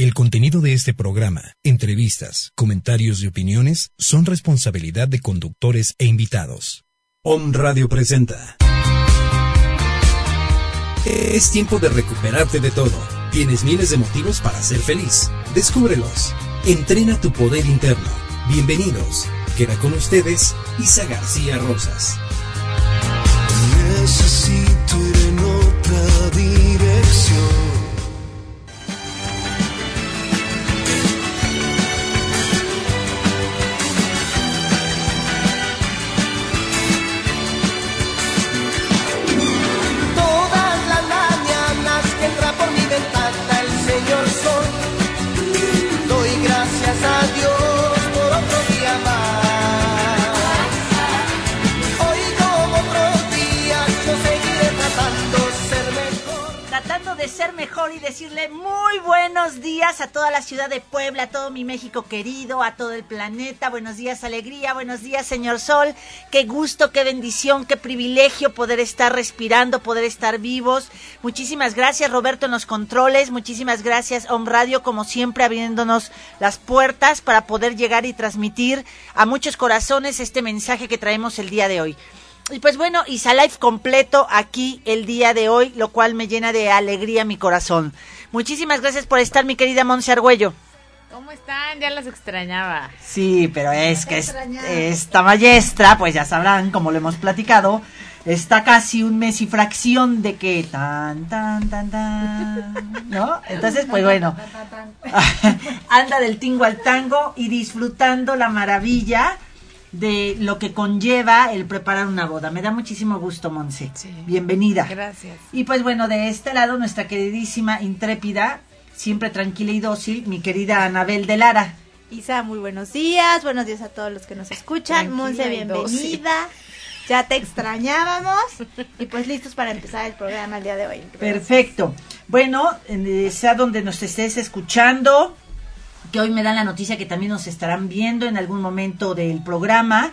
El contenido de este programa, entrevistas, comentarios y opiniones son responsabilidad de conductores e invitados. Om Radio presenta. Es tiempo de recuperarte de todo. Tienes miles de motivos para ser feliz. Descúbrelos. Entrena tu poder interno. Bienvenidos. Queda con ustedes Isa García Rosas. Necesito ser mejor y decirle muy buenos días a toda la ciudad de Puebla, a todo mi México querido, a todo el planeta. Buenos días, alegría. Buenos días, señor Sol. Qué gusto, qué bendición, qué privilegio poder estar respirando, poder estar vivos. Muchísimas gracias, Roberto, en los controles. Muchísimas gracias, Om Radio, como siempre, abriéndonos las puertas para poder llegar y transmitir a muchos corazones este mensaje que traemos el día de hoy. Y pues bueno, Isa Life completo aquí el día de hoy, lo cual me llena de alegría mi corazón. Muchísimas gracias por estar, mi querida Monse Argüello. ¿Cómo están? Ya las extrañaba. Sí, pero es que es- esta maestra, pues ya sabrán, como lo hemos platicado, está casi un mes y fracción de que tan, tan, tan, tan, ¿no? Entonces, pues bueno, anda del tingo al tango y disfrutando la maravilla de lo que conlleva el preparar una boda. Me da muchísimo gusto, Monse. Bienvenida. Gracias. Y pues bueno, de este lado nuestra queridísima, intrépida, siempre tranquila y dócil, mi querida Anabel de Lara. Isa, muy buenos días. Buenos días a todos los que nos escuchan. Monse, bienvenida. Ya te extrañábamos. Y pues listos para empezar el programa el día de hoy. Perfecto. Bueno, eh, sea donde nos estés escuchando, que hoy me dan la noticia que también nos estarán viendo en algún momento del programa,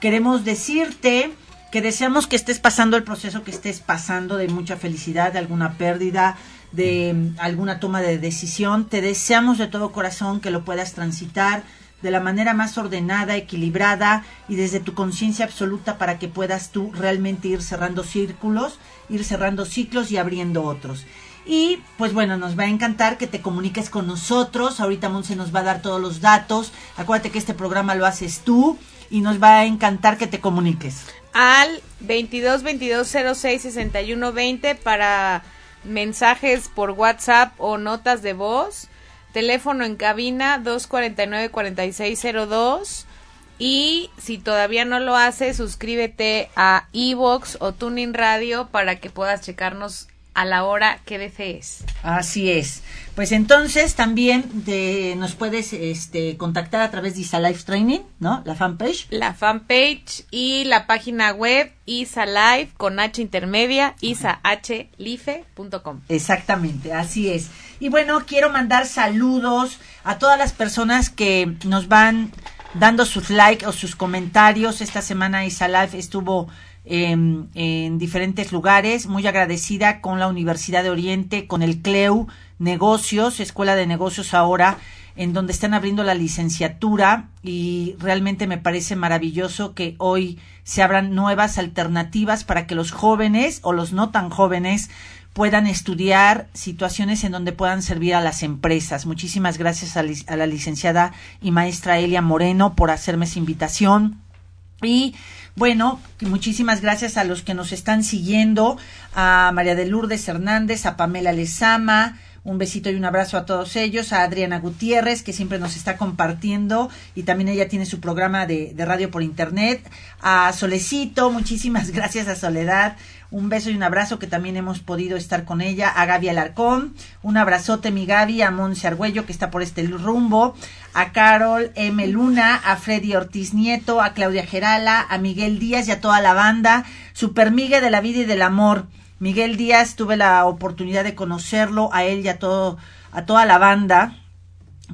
queremos decirte que deseamos que estés pasando el proceso que estés pasando de mucha felicidad, de alguna pérdida, de mm, alguna toma de decisión. Te deseamos de todo corazón que lo puedas transitar de la manera más ordenada, equilibrada y desde tu conciencia absoluta para que puedas tú realmente ir cerrando círculos, ir cerrando ciclos y abriendo otros. Y pues bueno, nos va a encantar que te comuniques con nosotros. Ahorita Monse nos va a dar todos los datos. Acuérdate que este programa lo haces tú y nos va a encantar que te comuniques. Al 22 22 06 61 20 para mensajes por WhatsApp o notas de voz. Teléfono en cabina 249 4602. Y si todavía no lo haces, suscríbete a Evox o Tuning Radio para que puedas checarnos a la hora que desees. Así es. Pues entonces también nos puedes este, contactar a través de Isa Life Training, ¿no? La fanpage. La fanpage y la página web Isa Live con H intermedia, isahlife.com. Exactamente, así es. Y bueno, quiero mandar saludos a todas las personas que nos van dando sus likes o sus comentarios. Esta semana Isa Life estuvo em, en diferentes lugares, muy agradecida con la Universidad de Oriente, con el CLEU Negocios, Escuela de Negocios ahora, en donde están abriendo la licenciatura y realmente me parece maravilloso que hoy se abran nuevas alternativas para que los jóvenes o los no tan jóvenes puedan estudiar situaciones en donde puedan servir a las empresas. Muchísimas gracias a, la licenciada y maestra Elia Moreno por hacerme esa invitación. Y bueno, muchísimas gracias a los que nos están siguiendo, a María de Lourdes Hernández, a Pamela Lezama, Un besito y un abrazo a todos ellos, a Adriana Gutiérrez, que siempre nos está compartiendo, y también ella tiene su programa de, de radio por internet, a Solecito, muchísimas gracias a Soledad, un beso y un abrazo que también hemos podido estar con ella, a Gaby Alarcón, un abrazote mi Gaby, a Monse Argüello que está por este rumbo, a Carol M. Luna, a Freddy Ortiz Nieto, a Claudia Gerala, a Miguel Díaz y a toda la banda, Super Migue de la vida y del amor. Miguel Díaz tuve la oportunidad de conocerlo, a él y a todo, a toda la banda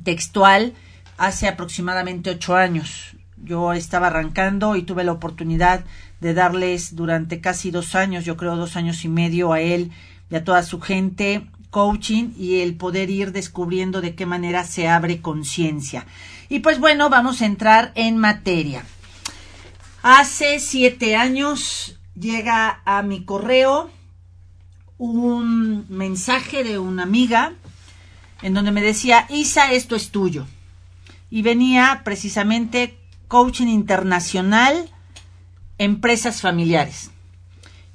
textual hace aproximadamente ocho años. Yo estaba arrancando y tuve la oportunidad de darles durante casi dos años, yo creo dos años y medio a él y a toda su gente coaching y el poder ir descubriendo de qué manera se abre conciencia. Y pues bueno, vamos a entrar en materia. Hace siete años llega a mi correo un mensaje de una amiga en donde me decía, Isa, esto es tuyo. Y venía precisamente coaching internacional empresas familiares.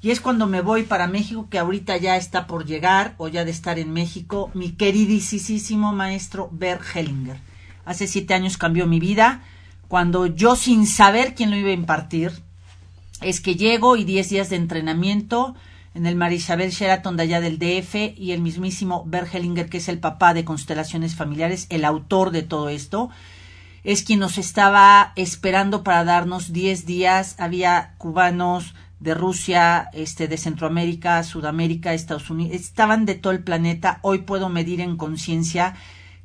Y es cuando me voy para México, que ahorita ya está por llegar o ya de estar en México, mi queridísimo maestro Bert Hellinger. Hace siete años cambió mi vida, cuando yo sin saber quién lo iba a impartir, es que llego y diez días de entrenamiento en el Marisabel Sheraton de allá del DF y el mismísimo Bert Hellinger, que es el papá de Constelaciones Familiares, el autor de todo esto, es quien nos estaba esperando para darnos 10 días. Había cubanos de Rusia, este, de Centroamérica, Sudamérica, Estados Unidos, estaban de todo el planeta. Hoy puedo medir en conciencia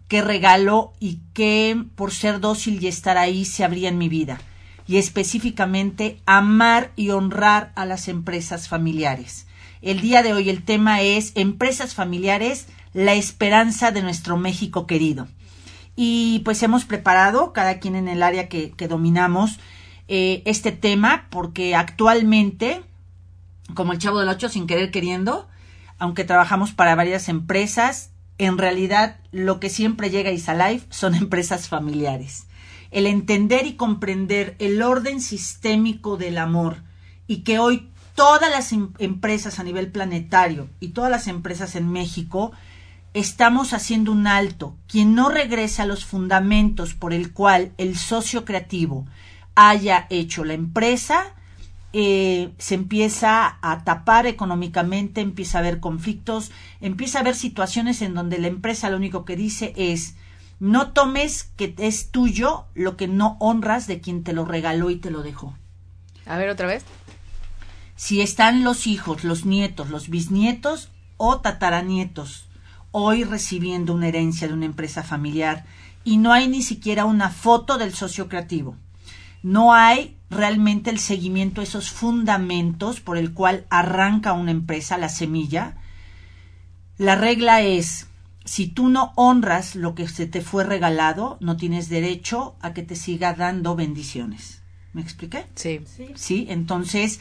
qué regalo y qué, por ser dócil y estar ahí, se abría en mi vida. Y específicamente, amar y honrar a las empresas familiares. El día de hoy el tema es empresas familiares, la esperanza de nuestro México querido y pues hemos preparado, cada quien en el área que, dominamos, eh, este tema porque actualmente, como el chavo del ocho sin querer queriendo, aunque trabajamos para varias empresas, en realidad lo que siempre llega a Isalife son empresas familiares. El entender y comprender el orden sistémico del amor y que hoy todas las em, empresas a nivel planetario y todas las empresas en México estamos haciendo un alto. Quien no regresa a los fundamentos por el cual el socio creativo haya hecho la empresa, eh, se empieza a tapar económicamente, empieza a haber conflictos, empieza a haber situaciones en donde la empresa lo único que dice es no tomes que es tuyo lo que no honras de quien te lo regaló y te lo dejó. A ver otra vez. Si están los hijos, los nietos, los bisnietos o tataranietos hoy recibiendo una herencia de una empresa familiar y no hay ni siquiera una foto del socio creativo. No hay realmente el seguimiento a esos fundamentos por el cual arranca una empresa, la semilla. La regla es, si tú no honras lo que se te fue regalado, no tienes derecho a que te siga dando bendiciones. ¿Me expliqué? Sí. Sí, entonces,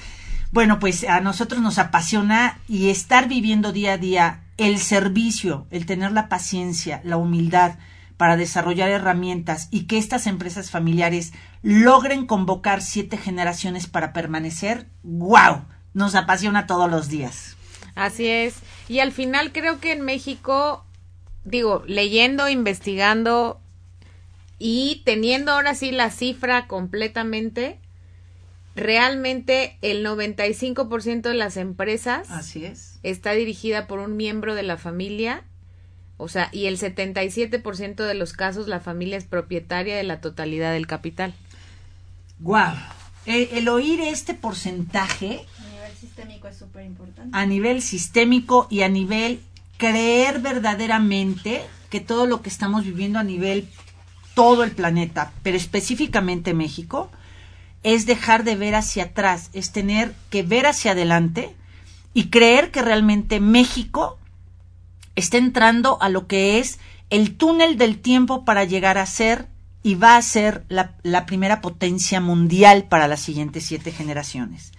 bueno, pues a nosotros nos apasiona y estar viviendo día a día el servicio, el tener la paciencia, la humildad para desarrollar herramientas y que estas empresas familiares logren convocar siete generaciones para permanecer, ¡wow! Nos apasiona todos los días. Así es. Y al final creo que en México, digo, leyendo, investigando y teniendo ahora sí la cifra completamente, realmente el 95% de las empresas Así es. está dirigida por un miembro de la familia, o sea, y el 77% de los casos la familia es propietaria de la totalidad del capital. Wow. El, oír este porcentaje A nivel sistémico es súper importante. a nivel sistémico y a nivel creer verdaderamente que todo lo que estamos viviendo a nivel todo el planeta, pero específicamente México, es dejar de ver hacia atrás, es tener que ver hacia adelante y creer que realmente México está entrando a lo que es el túnel del tiempo para llegar a ser y va a ser la, primera potencia mundial para las siguientes siete generaciones.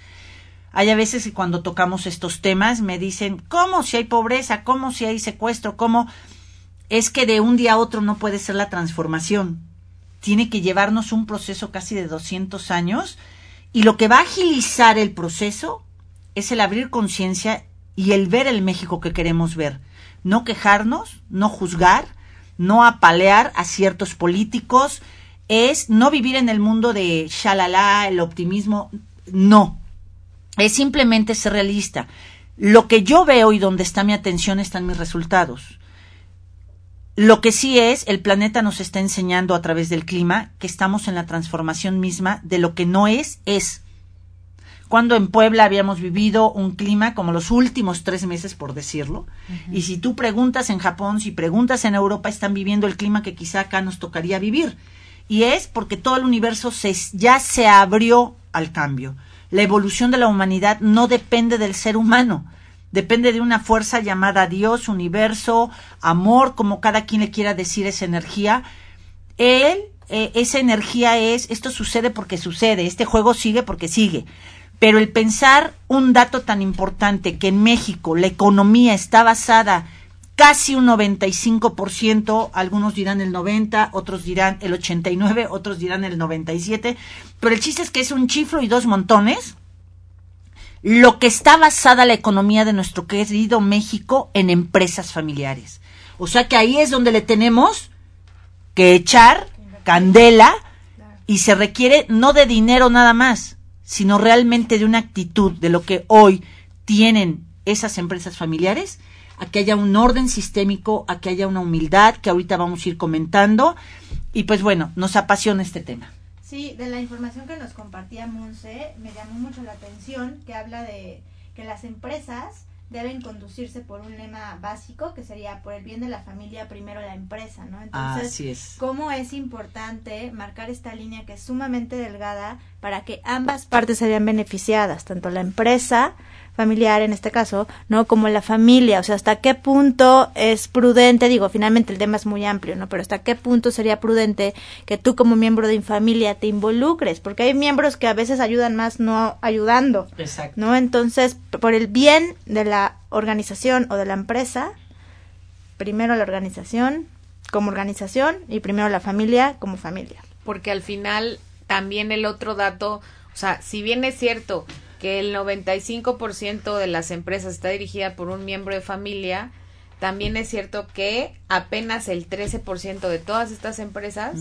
Hay a veces que cuando tocamos estos temas me dicen, ¿cómo si hay pobreza? ¿Cómo si hay secuestro? ¿Cómo? Es que de un día a otro no puede ser la transformación tiene que llevarnos un proceso casi de 200 años y lo que va a agilizar el proceso es el abrir conciencia y el ver el México que queremos ver. no quejarnos, no juzgar, no apalear a ciertos políticos, es no vivir en el mundo de shalala, el optimismo, no. Es simplemente ser realista. Lo que yo veo y donde está mi atención están mis resultados. Lo que sí es, el planeta nos está enseñando a través del clima que estamos en la transformación misma de lo que no es, es. Cuando en Puebla habíamos vivido un clima como los últimos tres meses, por decirlo, y si tú preguntas en Japón, si preguntas en Europa, están viviendo el clima que quizá acá nos tocaría vivir. Y es porque todo el universo se, ya se abrió al cambio. La evolución de la humanidad no depende del ser humano, depende de una fuerza llamada Dios, universo, amor, como cada quien le quiera decir esa energía. Él, eh, esa energía es, esto sucede porque sucede, este juego sigue porque sigue. Pero el pensar un dato tan importante que en México la economía está basada casi un 95%, algunos dirán el 90, otros dirán el 89, otros dirán el 97, pero el chiste es que es un chiflo y dos montones lo que está basada la economía de nuestro querido México en empresas familiares. O sea que ahí es donde le tenemos que echar candela y se requiere no de dinero nada más, sino realmente de una actitud de lo que hoy tienen esas empresas familiares, a que haya un orden sistémico, a que haya una humildad, que ahorita vamos a ir comentando. Y pues bueno, nos apasiona este tema. Sí, de la información que nos compartía Monse, me llamó mucho la atención que habla de que las empresas deben conducirse por un lema básico que sería por el bien de la familia primero la empresa, ¿no? Entonces, Así es. cómo es importante marcar esta línea que es sumamente delgada para que ambas partes se vean beneficiadas, tanto la empresa familiar en este caso, ¿no? Como la familia, o sea, hasta qué punto es prudente, digo, finalmente el tema es muy amplio, ¿no? Pero hasta qué punto sería prudente que tú como miembro de familia te involucres, porque hay miembros que a veces ayudan más no ayudando, Exacto. ¿no? Entonces, por el bien de la organización o de la empresa, primero la organización como organización y primero la familia como familia. porque al final también el otro dato, o sea, si bien es cierto que el 95% de las empresas está dirigida por un miembro de familia, también es cierto que apenas el 13% de todas estas empresas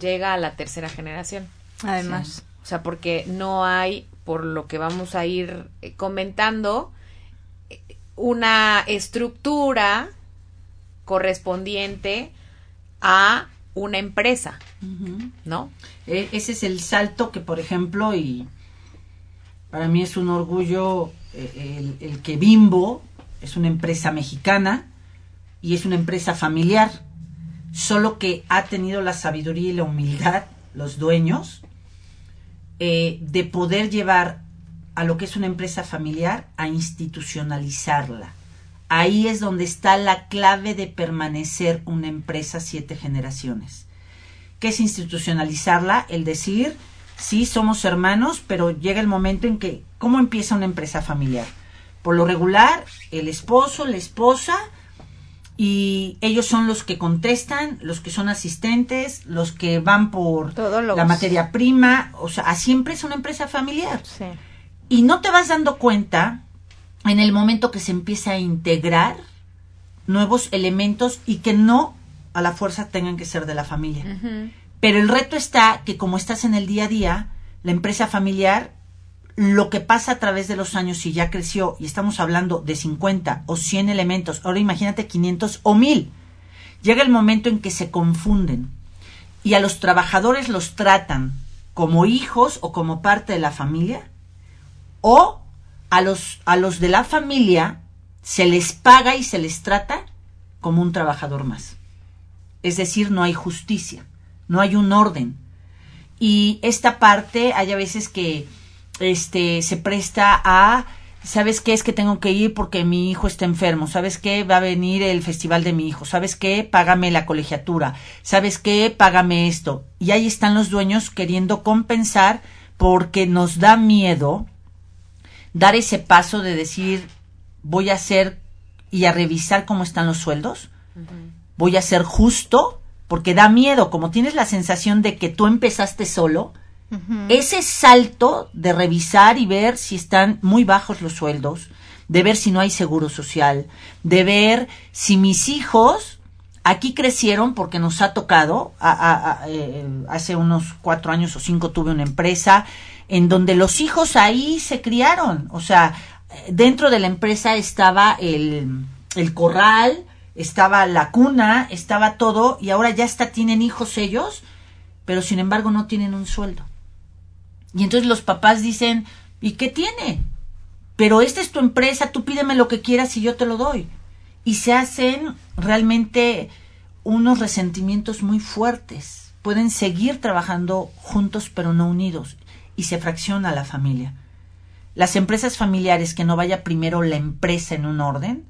llega a la tercera generación. Además. O sea, porque no hay, por lo que vamos a ir eh, comentando, una estructura correspondiente a una empresa, ¿no? E- ese es el salto que, por ejemplo, y para mí es un orgullo eh, el, que Bimbo es una empresa mexicana y es una empresa familiar, solo que ha tenido la sabiduría y la humildad, los dueños, eh, de poder llevar a lo que es una empresa familiar a institucionalizarla. Ahí es donde está la clave de permanecer una empresa siete generaciones. ¿Qué es institucionalizarla? El decir, sí, somos hermanos, pero llega el momento en que, ¿cómo empieza una empresa familiar? Por lo regular, el esposo, la esposa, y ellos son los que contestan, los que son asistentes, los que van por Todólogos. la materia prima, o sea, siempre es una empresa familiar. Sí. Y no te vas dando cuenta en el momento que se empieza a integrar nuevos elementos y que no a la fuerza tengan que ser de la familia. Pero el reto está que como estás en el día a día, la empresa familiar, lo que pasa a través de los años, si ya creció, y estamos hablando de 50 o 100 elementos, ahora imagínate 500 o 1000, llega el momento en que se confunden y a los trabajadores los tratan como hijos o como parte de la familia, o a los, a los de la familia se les paga y se les trata como un trabajador más. Es decir, no hay justicia, no hay un orden. Y esta parte hay a veces que este se presta a ¿Sabes qué? Es que tengo que ir porque mi hijo está enfermo. ¿Sabes qué? Va a venir el festival de mi hijo. ¿Sabes qué? Págame la colegiatura. ¿Sabes qué? Págame esto. Y ahí están los dueños queriendo compensar porque nos da miedo dar ese paso de decir voy a hacer y a revisar cómo están los sueldos. Voy a ser justo porque da miedo. Como tienes la sensación de que tú empezaste solo, ese salto de revisar y ver si están muy bajos los sueldos, de ver si no hay seguro social, de ver si mis hijos aquí crecieron porque nos ha tocado, eh, hace unos cuatro años o cinco tuve una empresa en donde los hijos ahí se criaron, o sea, dentro de la empresa estaba el, el corral, estaba la cuna, estaba todo, y ahora ya está, tienen hijos ellos, pero sin embargo no tienen un sueldo. Y entonces los papás dicen, ¿y qué tiene? Pero esta es tu empresa, tú pídeme lo que quieras y yo te lo doy. Y se hacen realmente unos resentimientos muy fuertes. Pueden seguir trabajando juntos pero no unidos y se fracciona la familia. Las empresas familiares que no vaya primero la empresa en un orden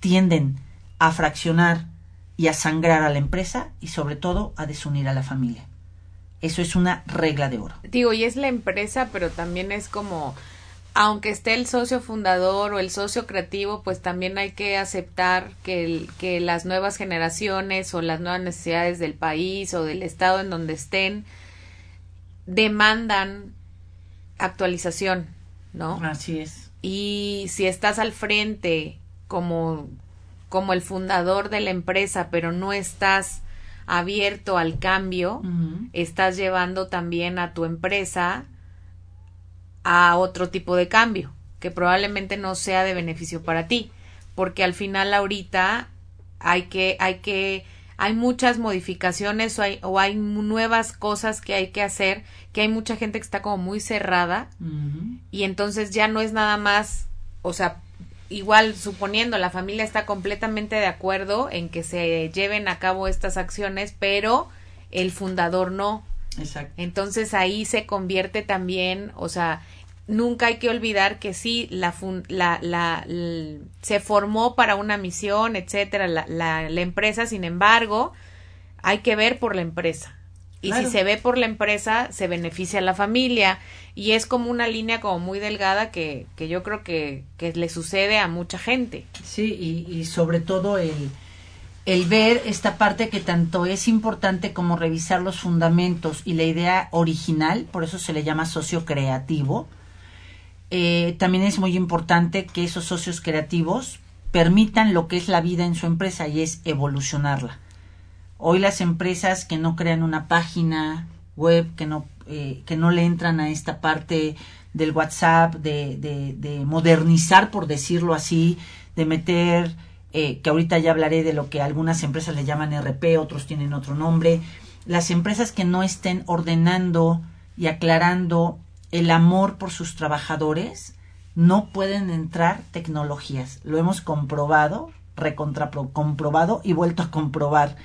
tienden a fraccionar y a sangrar a la empresa y sobre todo a desunir a la familia. Eso es una regla de oro. Digo, y es la empresa, pero también es como, aunque esté el socio fundador o el socio creativo, pues también hay que aceptar que, que las nuevas generaciones o las nuevas necesidades del país o del estado en donde estén demandan actualización, ¿no? Así es. Y si estás al frente como, como el fundador de la empresa, pero no estás abierto al cambio, estás llevando también a tu empresa a otro tipo de cambio, que probablemente no sea de beneficio para ti, porque al final ahorita hay que, hay que, hay muchas modificaciones o hay, o hay nuevas cosas que hay que hacer, que hay mucha gente que está como muy cerrada y entonces ya no es nada más, o sea, igual suponiendo la familia está completamente de acuerdo en que se lleven a cabo estas acciones, pero el fundador no. Exacto. Entonces ahí se convierte también, o sea, nunca hay que olvidar que sí, la, la, la, se formó para una misión, etcétera, la, la, la, empresa, sin embargo, hay que ver por la empresa. Y si se ve por la empresa, se beneficia a la familia. Y es como una línea como muy delgada que, que yo creo que, que le sucede a mucha gente. Sí, y, y sobre todo el, el ver esta parte que tanto es importante como revisar los fundamentos y la idea original, por eso se le llama socio creativo, eh, también es muy importante que esos socios creativos permitan lo que es la vida en su empresa y es evolucionarla. Hoy las empresas que no crean una página web, que no, eh, que no le entran a esta parte del WhatsApp, de, de, de modernizar, por decirlo así, de meter, eh, que ahorita ya hablaré de lo que algunas empresas le llaman RP, otros tienen otro nombre, las empresas que no estén ordenando y aclarando el amor por sus trabajadores, no pueden entrar tecnologías. Lo hemos comprobado, recontra comprobado y vuelto a comprobar.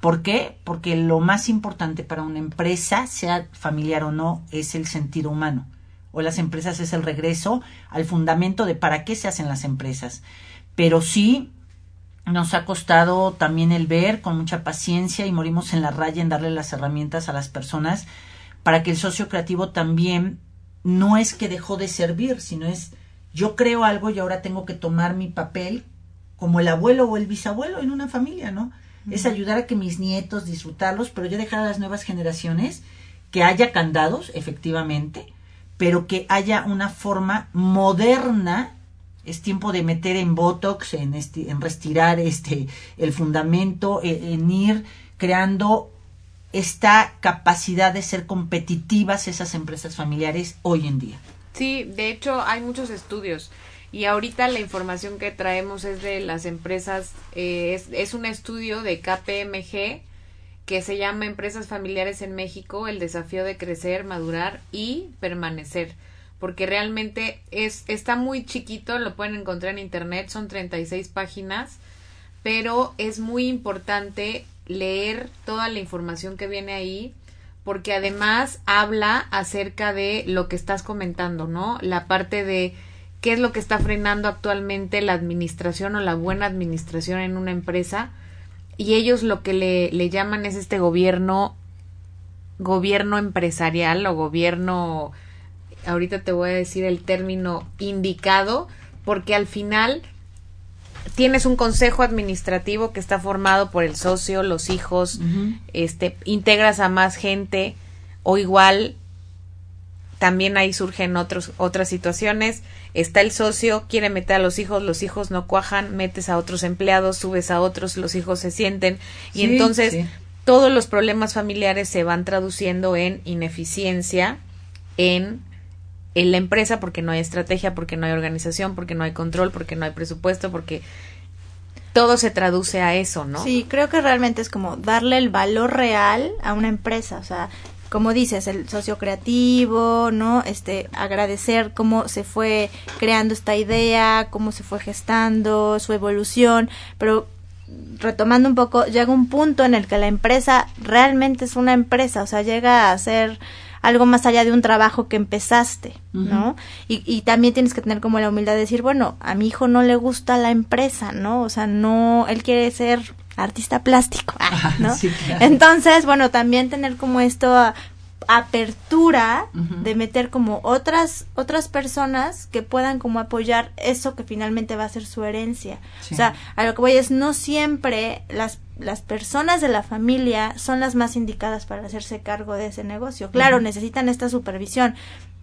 ¿Por qué? Porque lo más importante para una empresa, sea familiar o no, es el sentido humano. O las empresas es el regreso al fundamento de para qué se hacen las empresas. Pero sí nos ha costado también el ver con mucha paciencia y morimos en la raya en darle las herramientas a las personas para que el socio creativo también no es que dejó de servir, sino es yo creo algo y ahora tengo que tomar mi papel como el abuelo o el bisabuelo en una familia, ¿no? Es ayudar a que mis nietos disfrutarlos, pero yo dejar a las nuevas generaciones que haya candados, efectivamente, pero que haya una forma moderna. Es tiempo de meter en botox, en, este, en restirar este, el fundamento, en, en ir creando esta capacidad de ser competitivas esas empresas familiares hoy en día. Sí, de hecho hay muchos estudios y ahorita la información que traemos es de las empresas, eh, es, es un estudio de KPMG que se llama Empresas Familiares en México, el desafío de crecer, madurar y permanecer porque realmente es está muy chiquito, lo pueden encontrar en internet, son 36 páginas, pero es muy importante leer toda la información que viene ahí, porque además habla acerca de lo que estás comentando, ¿no? La parte de qué es lo que está frenando actualmente la administración o la buena administración en una empresa. Y ellos lo que le, le llaman es este gobierno, gobierno empresarial o gobierno, ahorita te voy a decir el término indicado, porque al final tienes un consejo administrativo que está formado por el socio, los hijos, este, integras a más gente o igual también ahí surgen otros, otras situaciones. Está el socio, quiere meter a los hijos, los hijos no cuajan, metes a otros empleados, subes a otros, los hijos se sienten. Y Sí, entonces sí. todos los problemas familiares se van traduciendo en ineficiencia en, en la empresa porque no hay estrategia, porque no hay organización, porque no hay control, porque no hay presupuesto, porque todo se traduce a eso, ¿no? Sí, creo que realmente es como darle el valor real a una empresa, o sea, como dices, el socio creativo, ¿no? Este, agradecer cómo se fue creando esta idea, cómo se fue gestando, su evolución, pero retomando un poco, llega un punto en el que la empresa realmente es una empresa, o sea, llega a ser algo más allá de un trabajo que empezaste, ¿no? y, y también tienes que tener como la humildad de decir, bueno, a mi hijo no le gusta la empresa, ¿no? O sea, no, él quiere ser artista plástico, ah, ¿no? Sí, claro. Entonces, bueno, también tener como esto apertura de meter como otras otras personas que puedan como apoyar eso que finalmente va a ser su herencia. Sí. O sea, a lo que voy es no siempre las las personas de la familia son las más indicadas para hacerse cargo de ese negocio. Claro, necesitan esta supervisión,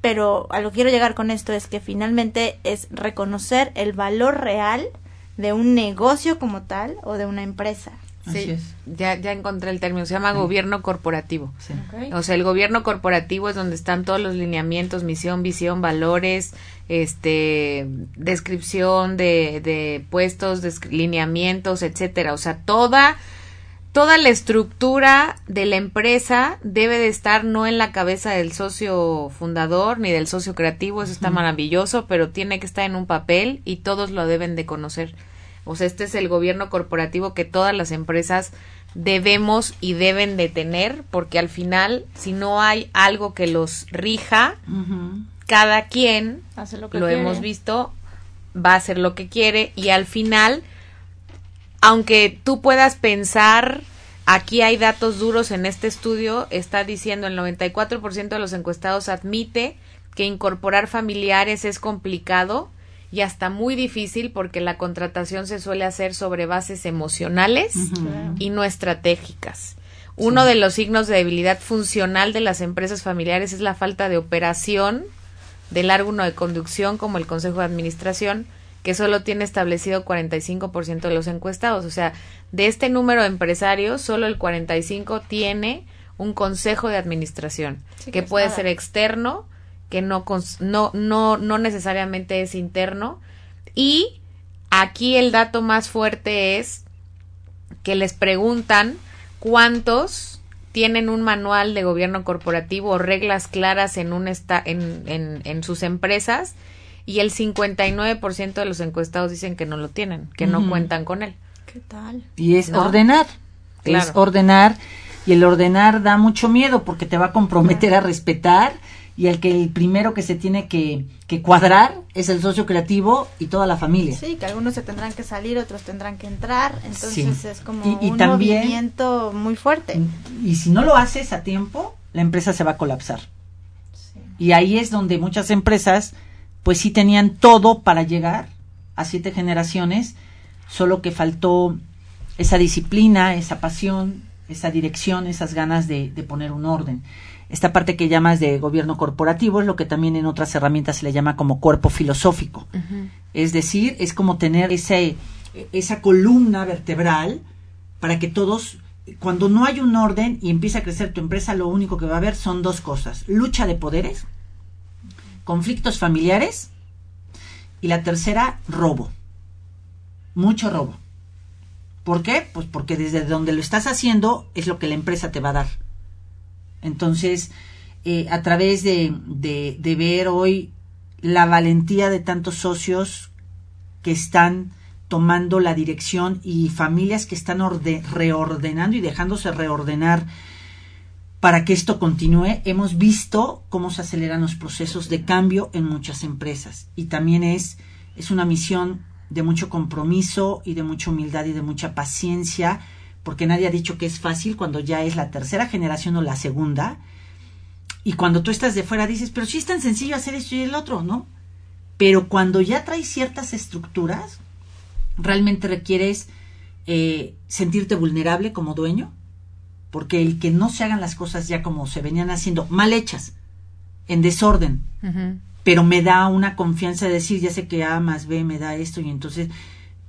pero a lo que quiero llegar con esto es que finalmente es reconocer el valor real de un negocio como tal o de una empresa. Así Sí, es. ya, ya encontré el término, se llama gobierno corporativo. Sí. O sea, el gobierno corporativo es donde están todos los lineamientos, misión, visión, valores, este, descripción de, de puestos, lineamientos, etcétera. O sea, toda, toda la estructura de la empresa debe de estar no en la cabeza del socio fundador ni del socio creativo, eso está maravilloso, pero tiene que estar en un papel y todos lo deben de conocer. O sea, este es el gobierno corporativo que todas las empresas debemos y deben de tener, porque al final, si no hay algo que los rija, cada quien, Hace lo que lo quiere. hemos visto, va a hacer lo que quiere y al final, aunque tú puedas pensar, aquí hay datos duros en este estudio, está diciendo el 94% de los encuestados admite que incorporar familiares es complicado y hasta muy difícil porque la contratación se suele hacer sobre bases emocionales y no estratégicas. Uno de los signos de debilidad funcional de las empresas familiares es la falta de operación del órgano de conducción como el Consejo de Administración, que solo tiene establecido 45% de los encuestados. O sea, de este número de empresarios, solo el 45% tiene un Consejo de Administración, Sí, que puede nada. ser externo, que no, no, no, no necesariamente es interno. Y aquí el dato más fuerte es que les preguntan cuántos tienen un manual de gobierno corporativo o reglas claras en, un esta en, en, en sus empresas y el 59% de los encuestados dicen que no lo tienen, que no cuentan con él. ¿Qué tal? Y es ¿No? ordenar. Claro. Es ordenar. Y el ordenar da mucho miedo porque te va a comprometer a respetar. Y el que el primero que se tiene que, que cuadrar es el socio creativo y toda la familia. Sí, que algunos se tendrán que salir, otros tendrán que entrar, entonces Sí. es como Y- y un también- movimiento muy fuerte. Y si no lo haces a tiempo, la empresa se va a colapsar. Sí. Y ahí es donde muchas empresas, pues sí tenían todo para llegar a siete generaciones, solo que faltó esa disciplina, esa pasión, esa dirección, esas ganas de, de poner un orden. Esta parte que llamas de gobierno corporativo es lo que también en otras herramientas se le llama como cuerpo filosófico. Es decir, es como tener ese, esa columna vertebral para que todos, cuando no hay un orden y empieza a crecer tu empresa, lo único que va a haber son dos cosas. Lucha de poderes, conflictos familiares y la tercera, robo. Mucho robo. ¿Por qué? Pues porque desde donde lo estás haciendo es lo que la empresa te va a dar. Entonces, eh, a través de, de, ver hoy la valentía de tantos socios que están tomando la dirección y familias que están orde- reordenando y dejándose reordenar para que esto continúe, hemos visto cómo se aceleran los procesos de cambio en muchas empresas. Y también es, es una misión de mucho compromiso y de mucha humildad y de mucha paciencia, porque nadie ha dicho que es fácil cuando ya es la tercera generación o la segunda. Y cuando tú estás de fuera dices, pero sí es tan sencillo hacer esto y el otro, ¿no? Pero cuando ya traes ciertas estructuras, realmente requieres eh, sentirte vulnerable como dueño, porque el que no se hagan las cosas ya como se venían haciendo, mal hechas, en desorden, pero me da una confianza de decir, ya sé que A más B me da esto y entonces,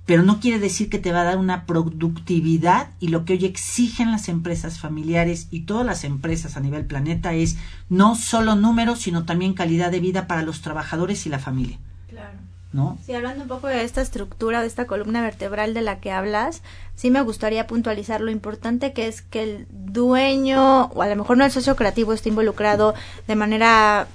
pero no quiere decir que te va a dar una productividad y lo que hoy exigen las empresas familiares y todas las empresas a nivel planeta es no solo números, sino también calidad de vida para los trabajadores y la familia. ¿No? Sí, hablando un poco de esta estructura, de esta columna vertebral de la que hablas, sí me gustaría puntualizar lo importante que es que el dueño, o a lo mejor no el socio creativo, esté involucrado de manera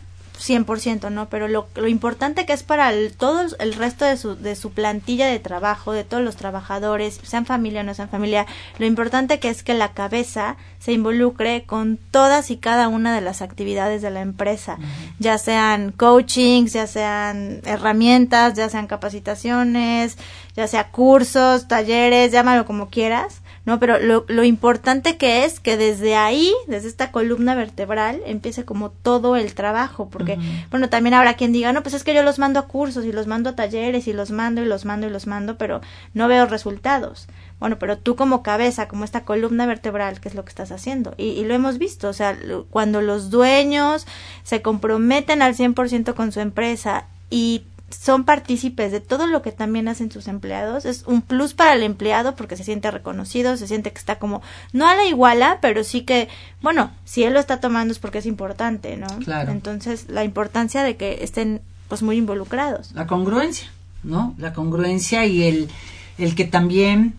100%, ¿no? Pero lo, lo importante que es para el, todo el resto de su, de su plantilla de trabajo, de todos los trabajadores, sean familia o no sean familia, lo importante que es que la cabeza se involucre con todas y cada una de las actividades de la empresa, ya sean coachings, ya sean herramientas, ya sean capacitaciones, ya sea cursos, talleres, llámalo como quieras, ¿no? Pero lo, lo importante que es que desde ahí, desde esta columna vertebral, empiece como todo el trabajo, porque, bueno, también habrá quien diga, no, pues es que yo los mando a cursos y los mando a talleres y los mando y los mando y los mando, pero no veo resultados. Bueno, pero tú como cabeza, como esta columna vertebral, ¿qué es lo que estás haciendo? Y, y lo hemos visto, o sea, lo- cuando los dueños se comprometen al 100% con su empresa y son partícipes de todo lo que también hacen sus empleados. Es un plus para el empleado porque se siente reconocido, se siente que está como, no a la iguala, pero sí que, bueno, si él lo está tomando es porque es importante, ¿no? Claro. Entonces, la importancia de que estén pues muy involucrados. la congruencia, ¿no? La congruencia y el, el que también,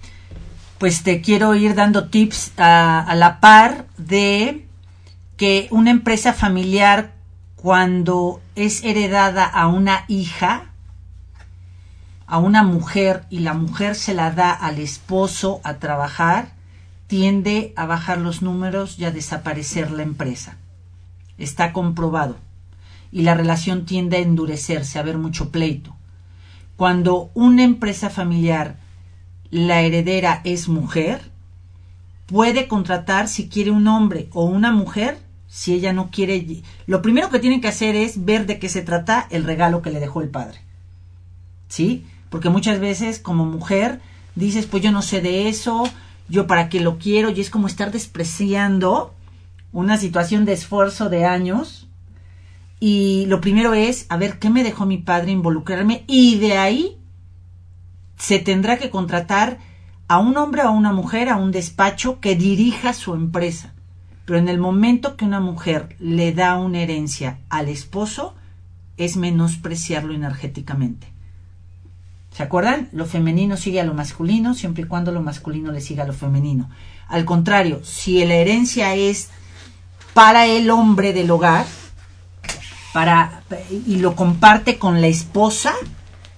pues te quiero ir dando tips a, a la par de que una empresa familiar cuando es heredada a una hija, a una mujer y la mujer se la da al esposo a trabajar, tiende a bajar los números y a desaparecer la empresa. Está comprobado. Y la relación tiende a endurecerse, a haber mucho pleito. Cuando una empresa familiar, la heredera es mujer, puede contratar si quiere un hombre o una mujer, si ella no quiere. Lo primero que tiene que hacer es ver de qué se trata el regalo que le dejó el padre. ¿Sí? Porque muchas veces como mujer dices, pues yo no sé de eso, yo para qué lo quiero, y es como estar despreciando una situación de esfuerzo de años. Y lo primero es, a ver, ¿qué me dejó mi padre involucrarme? Y de ahí se tendrá que contratar a un hombre o a una mujer a un despacho que dirija su empresa. Pero en el momento que una mujer le da una herencia al esposo, es menospreciarlo energéticamente. ¿Se acuerdan? Lo femenino sigue a lo masculino siempre y cuando lo masculino le siga a lo femenino. Al contrario, si la herencia es para el hombre del hogar, para y lo comparte con la esposa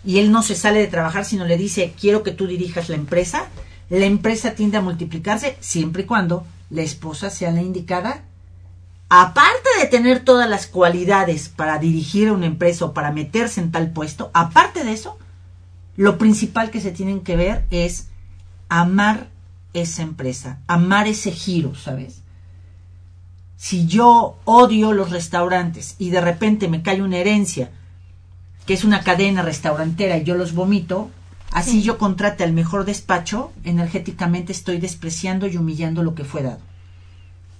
y él no se sale de trabajar sino le dice quiero que tú dirijas la empresa la empresa tiende a multiplicarse siempre y cuando la esposa sea la indicada. Aparte de tener todas las cualidades para dirigir una empresa o para meterse en tal puesto aparte de eso lo principal que se tienen que ver es amar esa empresa amar ese giro sabes si yo odio los restaurantes y de repente me cae una herencia, que es una cadena restaurantera y yo los vomito, así yo contrate al mejor despacho, energéticamente estoy despreciando y humillando lo que fue dado.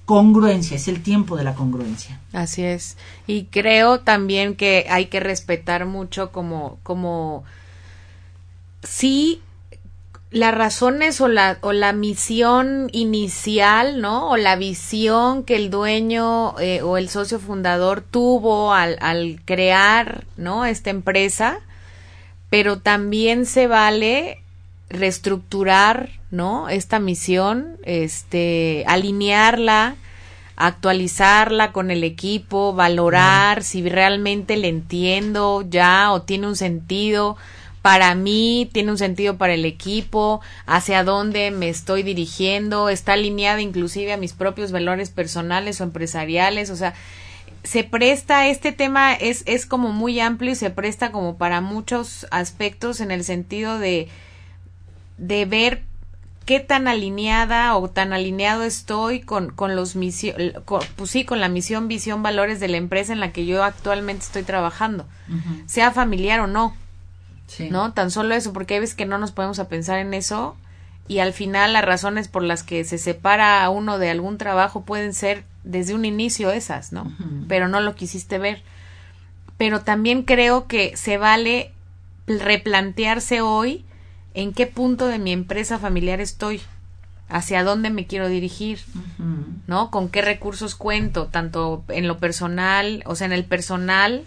Congruencia, es el tiempo de la congruencia. Así es. Y creo también que hay que respetar mucho como, como, sí, las razones o la, o la misión inicial, ¿no? O la visión que el dueño eh, o el socio fundador tuvo al, al crear, ¿no? Esta empresa, pero también se vale reestructurar, ¿no? Esta misión, este, alinearla, actualizarla con el equipo, valorar si realmente le entiendo ya o tiene un sentido para mí, tiene un sentido para el equipo, hacia dónde me estoy dirigiendo, está alineada inclusive a mis propios valores personales o empresariales, o sea, se presta, este tema es, es como muy amplio y se presta como para muchos aspectos en el sentido de, de ver qué tan alineada o tan alineado estoy con, con los misión, pues sí, con la misión, visión, valores de la empresa en la que yo actualmente estoy trabajando, sea familiar o no. Sí. ¿no? Tan solo eso, porque hay veces que no nos podemos a pensar en eso y al final las razones por las que se separa a uno de algún trabajo pueden ser desde un inicio esas, ¿no? Pero no lo quisiste ver. Pero también creo que se vale replantearse hoy en qué punto de mi empresa familiar estoy, hacia dónde me quiero dirigir, ¿no? Con qué recursos cuento, tanto en lo personal, o sea, en el personal,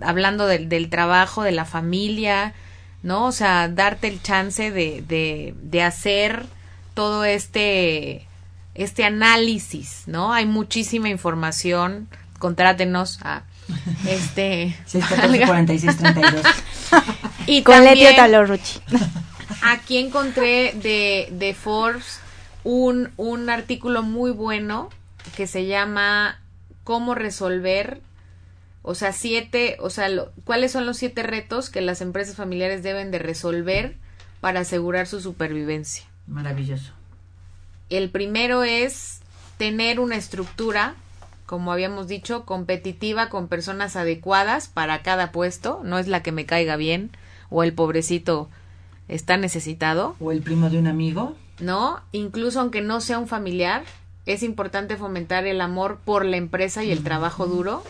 hablando del, del trabajo, de la familia, ¿no? O sea, darte el chance de, de, de hacer todo este, este análisis, ¿no? Hay muchísima información, contrátenos a este 614-4632. y Con Leti también- Otalorruchi. Aquí encontré de, de Forbes un, un artículo muy bueno que se llama Cómo resolver, o sea, siete, o sea, lo- cuáles son los siete retos que las empresas familiares deben de resolver para asegurar su supervivencia. Maravilloso. El primero es tener una estructura, como habíamos dicho, competitiva con personas adecuadas para cada puesto, no es la que me caiga bien o el pobrecito está necesitado. O el primo de un amigo. ¿no? Incluso aunque no sea un familiar, es importante fomentar el amor por la empresa y el trabajo duro.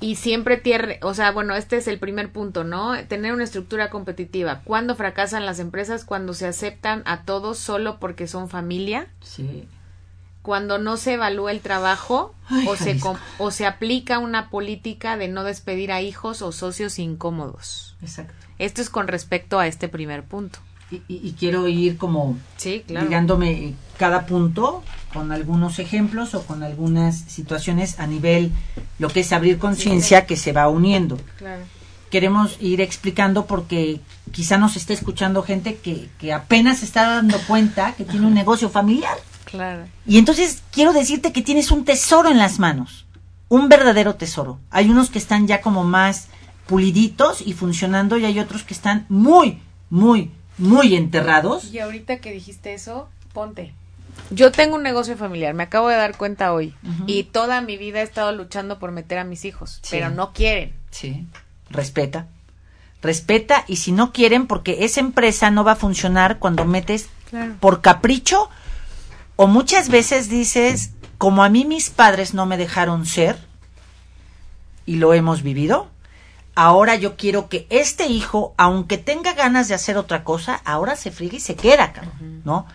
Y siempre tiene, o sea, bueno, este es el primer punto, ¿no? Tener una estructura competitiva. ¿Cuándo fracasan las empresas? Cuando se aceptan a todos solo porque son familia. Sí. Cuando no se evalúa el trabajo Ay, o, se, o se aplica una política de no despedir a hijos o socios incómodos. Exacto. Esto es con respecto a este primer punto. Y, y- quiero ir como Sí, claro. ligándome cada punto con algunos ejemplos o con algunas situaciones a nivel lo que es abrir conciencia que se va uniendo. Claro. Queremos ir explicando porque quizá nos esté escuchando gente que, que apenas está dando cuenta que tiene un negocio familiar. Claro. Y entonces quiero decirte que tienes un tesoro en las manos, un verdadero tesoro. Hay unos que están ya como más puliditos y funcionando y hay otros que están muy, muy, muy enterrados. Y ahorita que dijiste eso, ponte. Yo tengo un negocio familiar, me acabo de dar cuenta hoy. Y toda mi vida he estado luchando por meter a mis hijos, Sí. pero no quieren. Sí, respeta. Respeta y si no quieren, porque esa empresa no va a funcionar cuando metes Claro. por capricho o muchas veces dices, como a mí mis padres no me dejaron ser, y lo hemos vivido, ahora yo quiero que este hijo, aunque tenga ganas de hacer otra cosa, ahora se friega y se queda, ¿no?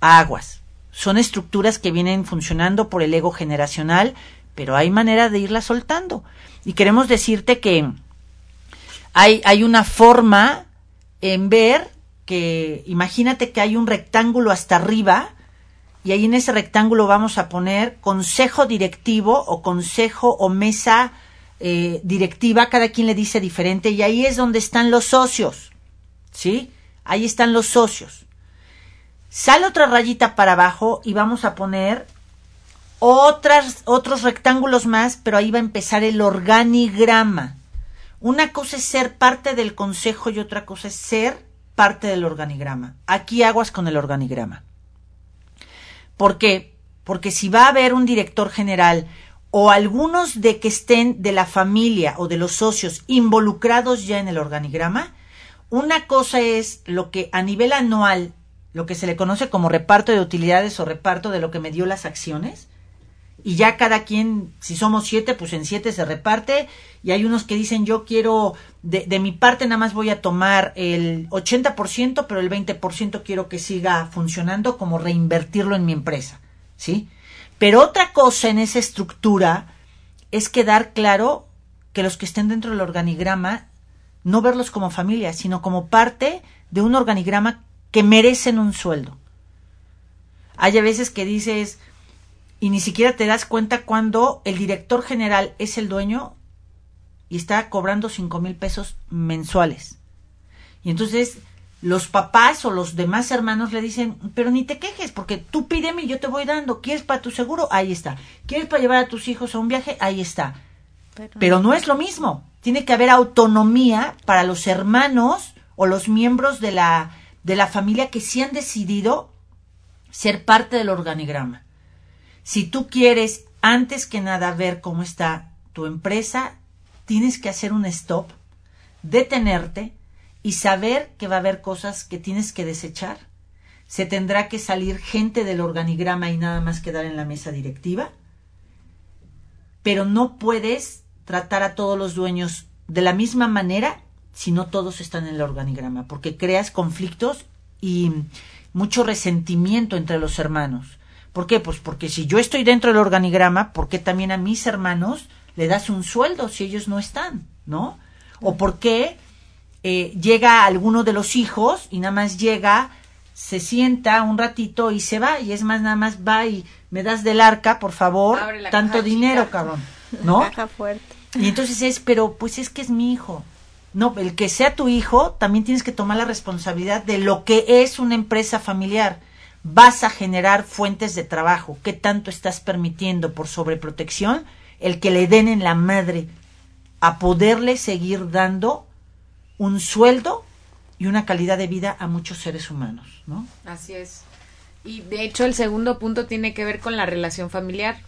Aguas. Son estructuras que vienen funcionando por el ego generacional, pero hay manera de irlas soltando. Y queremos decirte que hay, hay una forma en ver que imagínate que hay un rectángulo hasta arriba y ahí en ese rectángulo vamos a poner consejo directivo o consejo o mesa eh, directiva, cada quien le dice diferente y ahí es donde están los socios, ¿sí? Ahí están los socios. Sale otra rayita para abajo y vamos a poner otras, otros rectángulos más, pero ahí va a empezar el organigrama. Una cosa es ser parte del consejo y otra cosa es ser parte del organigrama. Aquí aguas con el organigrama. ¿Por qué? Porque si va a haber un director general o algunos de que estén de la familia o de los socios involucrados ya en el organigrama, una cosa es lo que a nivel anual, lo que se le conoce como reparto de utilidades o reparto de lo que me dio las acciones, y ya cada quien, si somos siete, pues en siete se reparte, y hay unos que dicen yo quiero, de, de mi parte nada más voy a tomar el 80%, pero el 20% quiero que siga funcionando como reinvertirlo en mi empresa, ¿sí? Pero otra cosa en esa estructura es quedar claro que los que estén dentro del organigrama, no verlos como familia, sino como parte de un organigrama que merecen un sueldo. Hay a veces que dices, y ni siquiera te das cuenta cuando el director general es el dueño y está cobrando cinco mil pesos mensuales. Y entonces los papás o los demás hermanos le dicen, pero ni te quejes, porque tú pídeme y yo te voy dando. ¿Quieres para tu seguro? Ahí está. ¿Quieres para llevar a tus hijos a un viaje? Ahí está. Pero no es lo mismo. Tiene que haber autonomía para los hermanos o los miembros de la, de la familia que sí han decidido ser parte del organigrama. Si tú quieres, antes que nada, ver cómo está tu empresa, tienes que hacer un stop, detenerte y saber que va a haber cosas que tienes que desechar se tendrá que salir gente del organigrama y nada más quedar en la mesa directiva, pero no puedes tratar a todos los dueños de la misma manera si no todos están en el organigrama, porque creas conflictos y mucho resentimiento entre los hermanos. ¿Por qué? Pues porque si yo estoy dentro del organigrama, ¿por qué también a mis hermanos le das un sueldo si ellos no están? ¿No? ¿O por qué eh, llega alguno de los hijos y nada más llega, se sienta un ratito y se va? Y es más, nada más va y me das del arca, por favor, tanto dinero, chica. cabrón. ¿No? Caja fuerte. Y entonces es, pero pues es que es mi hijo. No, el que sea tu hijo, también tienes que tomar la responsabilidad de lo que es una empresa familiar. Vas a generar fuentes de trabajo. ¿Qué tanto estás permitiendo por sobreprotección el que le den en la madre a poderle seguir dando un sueldo y una calidad de vida a muchos seres humanos, ¿no? Así es. Y de hecho el segundo punto tiene que ver con la relación familiar.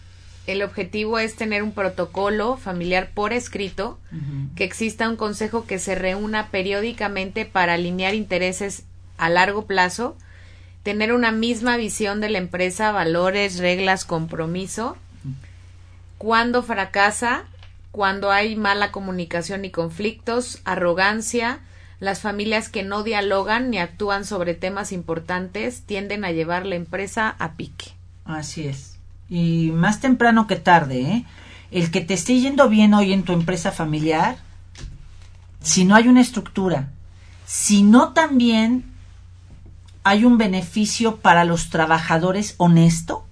El objetivo es tener un protocolo familiar por escrito, que exista un consejo que se reúna periódicamente para alinear intereses a largo plazo, tener una misma visión de la empresa, valores, reglas, compromiso. Cuando fracasa, cuando hay mala comunicación y conflictos, arrogancia, las familias que no dialogan ni actúan sobre temas importantes tienden a llevar la empresa a pique. Así es. Y más temprano que tarde, ¿eh? El que te esté yendo bien hoy en tu empresa familiar, si no hay una estructura, si no también hay un beneficio para los trabajadores honesto,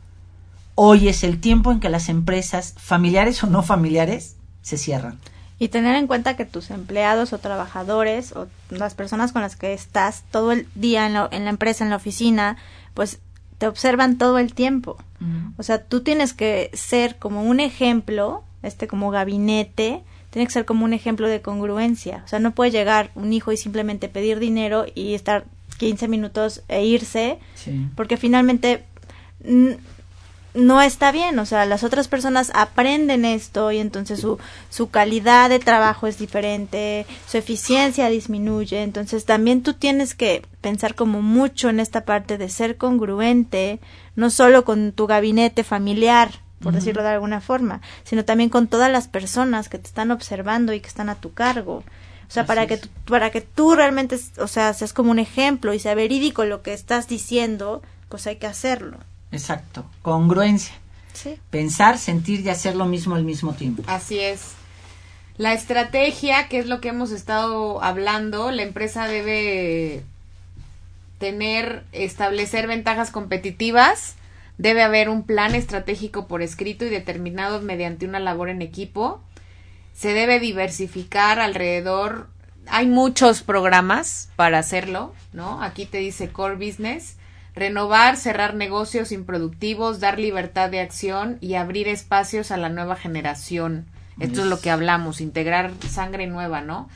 hoy es el tiempo en que las empresas, familiares o no familiares, se cierran. Y tener en cuenta que tus empleados o trabajadores o las personas con las que estás todo el día en la, en la empresa, en la oficina, pues te observan todo el tiempo. O sea, tú tienes que ser como un ejemplo, este como gabinete, tiene que ser como un ejemplo de congruencia. O sea, no puede llegar un hijo y simplemente pedir dinero y estar 15 minutos e irse, Sí. porque finalmente no está bien, o sea, las otras personas aprenden esto y entonces su, su calidad de trabajo es diferente, su eficiencia disminuye, entonces también tú tienes que pensar como mucho en esta parte de ser congruente, no solo con tu gabinete familiar, por decirlo de alguna forma, sino también con todas las personas que te están observando y que están a tu cargo. O sea, Así para que, tú- para que tú realmente, o sea, seas como un ejemplo y sea verídico lo que estás diciendo, pues hay que hacerlo. Exacto. Congruencia. Sí. Pensar, sentir y hacer lo mismo al mismo tiempo. Así es. La estrategia, que es lo que hemos estado hablando, la empresa debe tener, establecer ventajas competitivas, debe haber un plan estratégico por escrito y determinado mediante una labor en equipo, se debe diversificar alrededor, hay muchos programas para hacerlo, ¿no? Aquí te dice core business, renovar, cerrar negocios improductivos, dar libertad de acción y abrir espacios a la nueva generación. Esto es lo que hablamos, integrar sangre nueva, ¿no?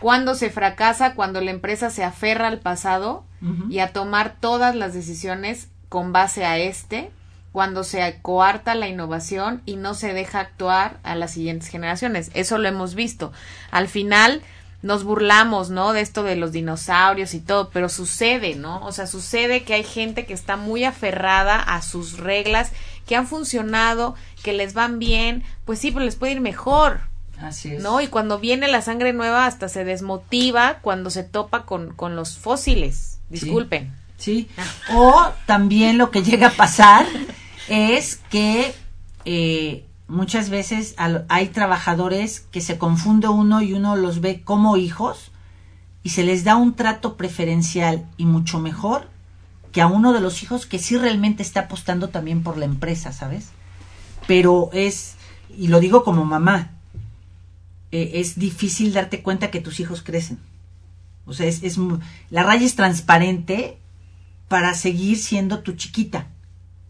Cuando se fracasa, cuando la empresa se aferra al pasado y a tomar todas las decisiones con base a este, cuando se coarta la innovación y no se deja actuar a las siguientes generaciones. Eso lo hemos visto. Al final nos burlamos, ¿no? De esto de los dinosaurios y todo, pero sucede, ¿no? O sea, sucede que hay gente que está muy aferrada a sus reglas, que han funcionado, que les van bien, pues sí, pero les puede ir mejor, Así es. ¿no? Y cuando viene la sangre nueva hasta se desmotiva cuando se topa con, con los fósiles. Disculpen. Sí. O también lo que llega a pasar es que eh, muchas veces hay trabajadores que se confunde uno y uno los ve como hijos y se les da un trato preferencial y mucho mejor que a uno de los hijos que sí realmente está apostando también por la empresa, ¿sabes? Pero es, y lo digo como mamá, eh, es difícil darte cuenta que tus hijos crecen. O sea, es, es la raya es transparente para seguir siendo tu chiquita.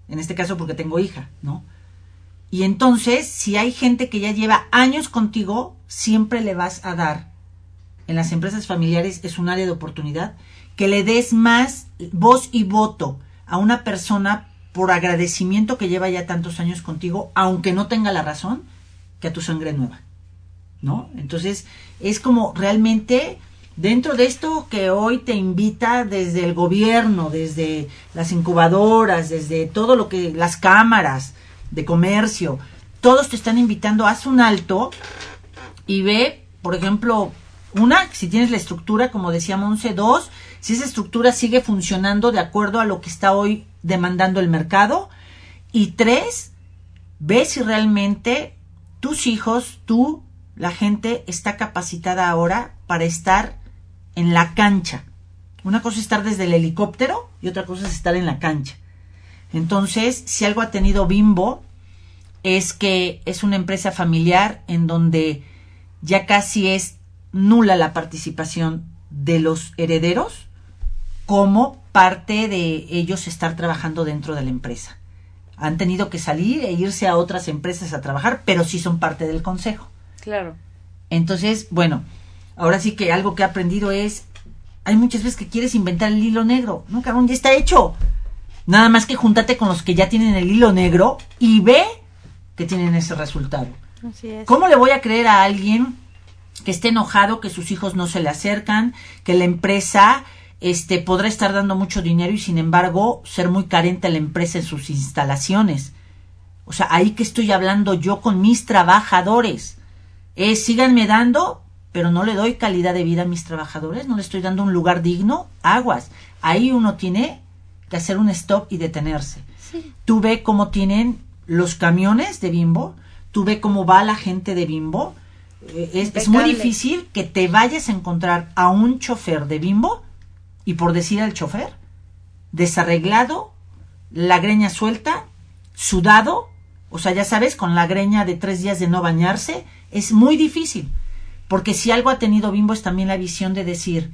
En este caso porque tengo hija, ¿no? Y entonces, si hay gente que ya lleva años contigo, siempre le vas a dar. En las empresas familiares es un área de oportunidad que le des más voz y voto a una persona por agradecimiento que lleva ya tantos años contigo, aunque no tenga la razón, que a tu sangre nueva. ¿No? Entonces, es como realmente dentro de esto que hoy te invita desde el gobierno, desde las incubadoras, desde todo lo que las cámaras de comercio, todos te están invitando, haz un alto y ve, por ejemplo, una, si tienes la estructura, como decía Monse, dos, si esa estructura sigue funcionando de acuerdo a lo que está hoy demandando el mercado, y tres, ve si realmente tus hijos, tú, la gente está capacitada ahora para estar en la cancha. Una cosa es estar desde el helicóptero y otra cosa es estar en la cancha. Entonces, si algo ha tenido Bimbo, es que es una empresa familiar en donde ya casi es nula la participación de los herederos como parte de ellos estar trabajando dentro de la empresa. Han tenido que salir e irse a otras empresas a trabajar, pero sí son parte del consejo. Claro. Entonces, bueno, ahora sí que algo que he aprendido es, hay muchas veces que quieres inventar el hilo negro. No, cabrón, ya está hecho. Nada más que júntate con los que ya tienen el hilo negro y ve que tienen ese resultado. Así es. ¿Cómo le voy a creer a alguien que esté enojado, que sus hijos no se le acercan, que la empresa este podrá estar dando mucho dinero y sin embargo ser muy carente la empresa en sus instalaciones? O sea, ahí que estoy hablando yo con mis trabajadores. Es síganme dando, pero no le doy calidad de vida a mis trabajadores, no le estoy dando un lugar digno, aguas. Ahí uno tiene que hacer un stop y detenerse. Tú ve cómo tienen los camiones de Bimbo, tú ve cómo va la gente de Bimbo. Eh, Es, es muy difícil que te vayas a encontrar a un chofer de Bimbo y por decir al chofer, desarreglado, la greña suelta, sudado, o sea, ya sabes, con la greña de tres días de no bañarse, es muy difícil. Porque si algo ha tenido Bimbo es también la visión de decir,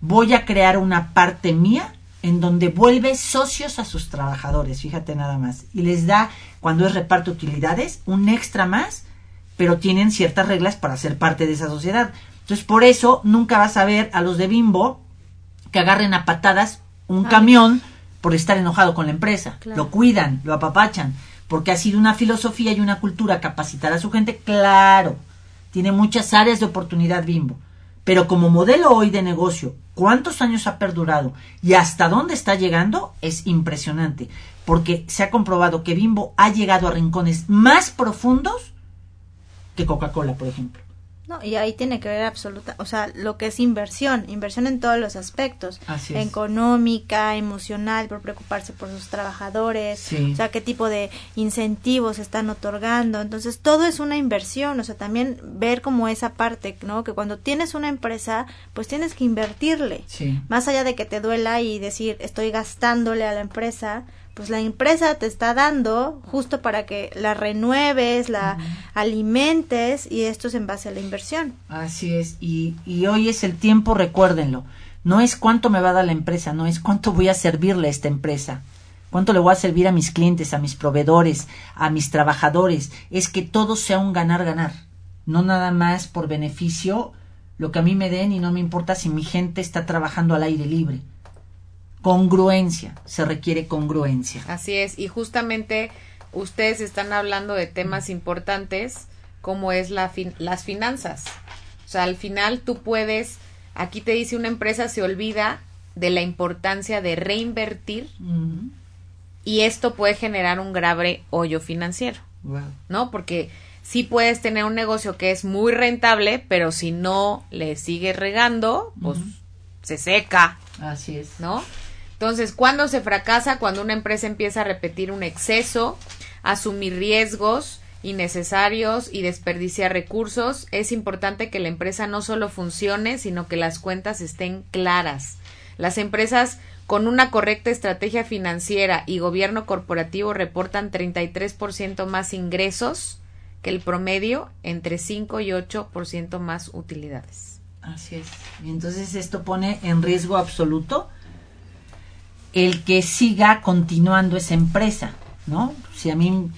voy a crear una parte mía en donde vuelve socios a sus trabajadores, fíjate nada más, y les da, cuando es reparto de utilidades, un extra más, pero tienen ciertas reglas para ser parte de esa sociedad. Entonces, por eso nunca vas a ver a los de Bimbo que agarren a patadas un camión por estar enojado con la empresa. Claro. Lo cuidan, lo apapachan, porque ha sido una filosofía y una cultura capacitar a su gente, claro. Tiene muchas áreas de oportunidad Bimbo. Pero como modelo hoy de negocio, cuántos años ha perdurado y hasta dónde está llegando es impresionante. Porque se ha comprobado que Bimbo ha llegado a rincones más profundos que Coca-Cola, por ejemplo. No, y ahí tiene que ver absoluta, o sea, lo que es inversión, inversión en todos los aspectos, Así es. económica, emocional, por preocuparse por sus trabajadores, Sí. o sea, qué tipo de incentivos están otorgando, entonces todo es una inversión, o sea, también ver como esa parte, ¿no? Que cuando tienes una empresa, pues tienes que invertirle, Sí. más allá de que te duela y decir estoy gastándole a la empresa, pues la empresa te está dando justo para que la renueves, la alimentes y esto es en base a la inversión. Así es, y, y hoy es el tiempo, recuérdenlo. No es cuánto me va a dar la empresa, no es cuánto voy a servirle a esta empresa. Cuánto le voy a servir a mis clientes, a mis proveedores, a mis trabajadores. Es que todo sea un ganar-ganar. No nada más por beneficio lo que a mí me den y no me importa si mi gente está trabajando al aire libre. Congruencia, se requiere congruencia. Así es, y justamente ustedes están hablando de temas importantes como es la fin- las finanzas. O sea, al final tú puedes, aquí te dice una empresa se olvida de la importancia de reinvertir y esto puede generar un grave hoyo financiero, Wow. ¿no? Porque sí puedes tener un negocio que es muy rentable, pero si no le sigues regando, pues se seca, Así es. ¿no? Entonces, ¿cuándo se fracasa? Cuando una empresa empieza a repetir un exceso, asumir riesgos innecesarios y desperdiciar recursos. Es importante que la empresa no solo funcione, sino que las cuentas estén claras. Las empresas con una correcta estrategia financiera y gobierno corporativo reportan 33% más ingresos que el promedio, entre 5 y 8% más utilidades. Así es. Y entonces esto pone en riesgo absoluto el que siga continuando esa empresa, ¿no? Si a mí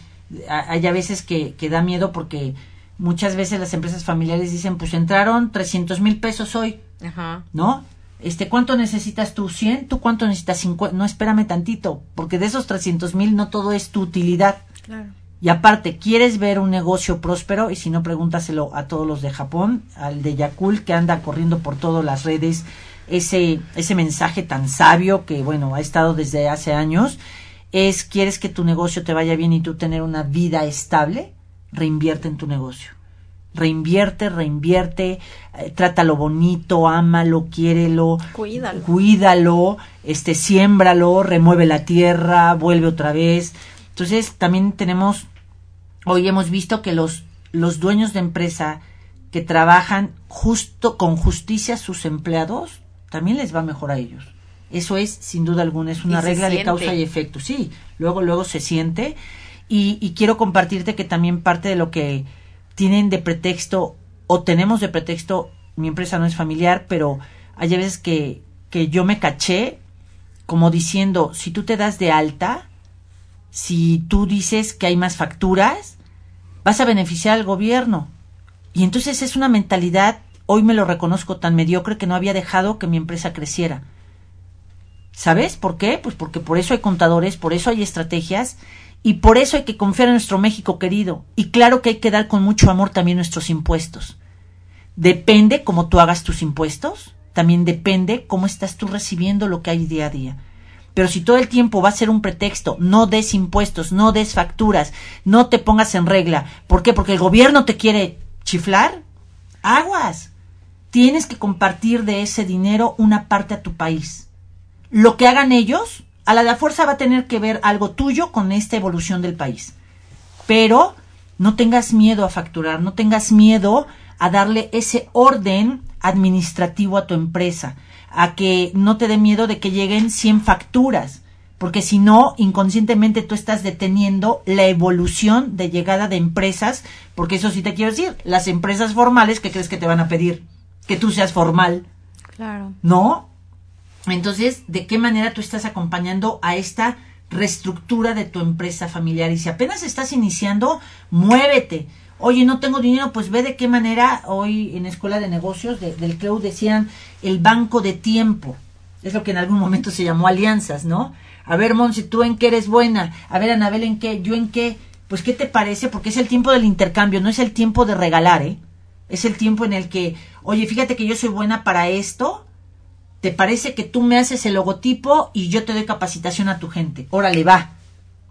hay a veces que, que da miedo porque muchas veces las empresas familiares dicen, pues entraron 300 mil pesos hoy, Ajá. ¿no? Este, ¿cuánto necesitas tú? ¿100? ¿Tú cuánto necesitas? 50? No, espérame tantito, porque de esos 300 mil no todo es tu utilidad. Claro. Y aparte, ¿quieres ver un negocio próspero? Y si no, pregúntaselo a todos los de Japón, al de Yakul, que anda corriendo por todas las redes ese, ese mensaje tan sabio que, bueno, ha estado desde hace años, es, ¿quieres que tu negocio te vaya bien y tú tener una vida estable? Reinvierte en tu negocio. Reinvierte, reinvierte, eh, trátalo bonito, ámalo, quiérelo, Cuídalo. cuídalo, este, siémbralo, remueve la tierra, vuelve otra vez. Entonces, también tenemos, hoy hemos visto que los, los dueños de empresa que trabajan justo con justicia a sus empleados, también les va mejor a ellos. Eso es, sin duda alguna, es una regla de causa y efecto. Sí, luego, luego se siente. Y, y quiero compartirte que también parte de lo que tienen de pretexto, o tenemos de pretexto, mi empresa no es familiar, pero hay veces que, que yo me caché como diciendo, si tú te das de alta, si tú dices que hay más facturas, vas a beneficiar al gobierno. Y entonces es una mentalidad, hoy me lo reconozco tan mediocre que no había dejado que mi empresa creciera. ¿Sabes por qué? Pues porque por eso hay contadores, por eso hay estrategias y por eso hay que confiar en nuestro México querido. Y claro que hay que dar con mucho amor también nuestros impuestos. Depende cómo tú hagas tus impuestos, también depende cómo estás tú recibiendo lo que hay día a día. Pero si todo el tiempo va a ser un pretexto, no des impuestos, no des facturas, no te pongas en regla. ¿Por qué? Porque el gobierno te quiere chiflar. Aguas. Tienes que compartir de ese dinero una parte a tu país. Lo que hagan ellos, a la de fuerza va a tener que ver algo tuyo con esta evolución del país. Pero no tengas miedo a facturar, no tengas miedo a darle ese orden administrativo a tu empresa, a que no te dé miedo de que lleguen 100 facturas, porque si no, inconscientemente tú estás deteniendo la evolución de llegada de empresas, porque eso sí te quiero decir, las empresas formales, ¿qué crees que te van a pedir? Que tú seas formal, Claro. ¿no? Entonces, ¿de qué manera tú estás acompañando a esta reestructura de tu empresa familiar? Y si apenas estás iniciando, muévete. Oye, no tengo dinero, pues ve de qué manera hoy en Escuela de Negocios de- del CLEU decían el banco de tiempo. Es lo que en algún momento se llamó alianzas, ¿no? A ver, Monsi, tú en qué eres buena. A ver, Anabel, en qué, yo en qué. Pues, ¿qué te parece? Porque es el tiempo del intercambio, no es el tiempo de regalar, ¿eh? Es el tiempo en el que, oye, fíjate que yo soy buena para esto, ¿Te parece que tú me haces el logotipo y yo te doy capacitación a tu gente? Órale, va.